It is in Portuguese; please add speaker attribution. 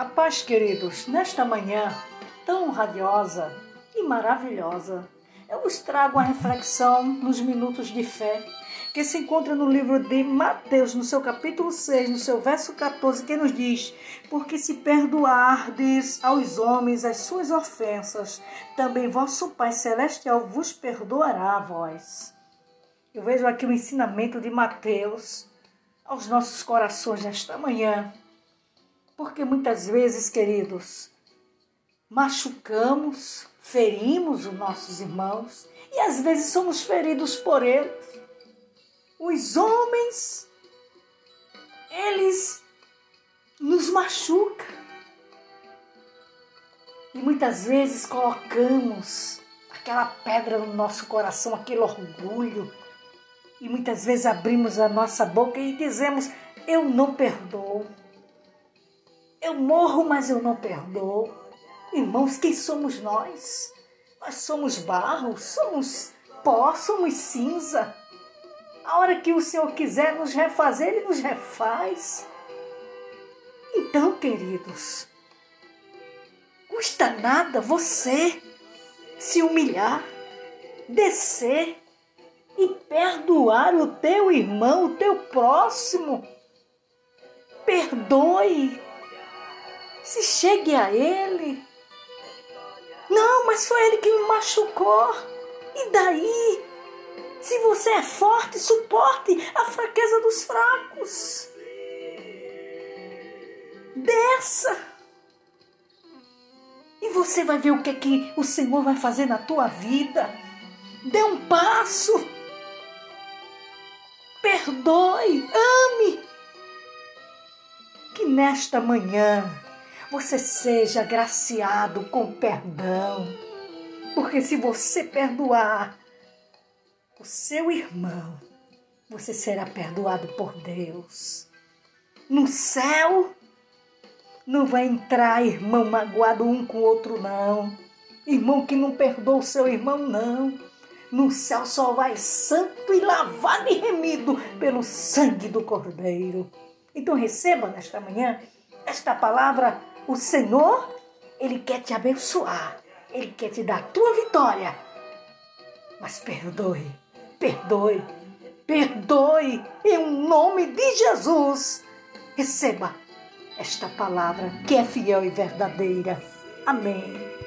Speaker 1: A paz, queridos, nesta manhã tão radiosa e maravilhosa, eu vos trago a reflexão nos minutos de fé que se encontra no livro de Mateus, no seu capítulo 6, no seu verso 14, que nos diz: Porque se perdoardes aos homens as suas ofensas, também vosso Pai Celestial vos perdoará a vós. Eu vejo aqui o ensinamento de Mateus aos nossos corações nesta manhã porque muitas vezes, queridos, machucamos, ferimos os nossos irmãos e às vezes somos feridos por eles. Os homens, eles nos machucam. E muitas vezes colocamos aquela pedra no nosso coração, aquele orgulho. E muitas vezes abrimos a nossa boca e dizemos: Eu não perdoo. Eu morro, mas eu não perdoo. Irmãos, quem somos nós? Nós somos barro, somos pó, somos cinza. A hora que o Senhor quiser nos refazer, Ele nos refaz. Então, queridos, custa nada você se humilhar, descer e perdoar o teu irmão, o teu próximo. Perdoe se chegue a ele. Não, mas foi ele que me machucou. E daí? Se você é forte, suporte a fraqueza dos fracos. Desça. E você vai ver o que, é que o Senhor vai fazer na tua vida. Dê um passo. Perdoe, ame. Que nesta manhã você seja agraciado com perdão. Porque se você perdoar o seu irmão, você será perdoado por Deus. No céu, não vai entrar irmão magoado um com o outro, não. Irmão que não perdoa o seu irmão, não. No céu só vai santo e lavado e remido pelo sangue do Cordeiro. Então receba nesta manhã esta palavra o Senhor, Ele quer te abençoar. Ele quer te dar a tua vitória. Mas perdoe, perdoe, perdoe em nome de Jesus. Receba esta palavra que é fiel e verdadeira. Amém.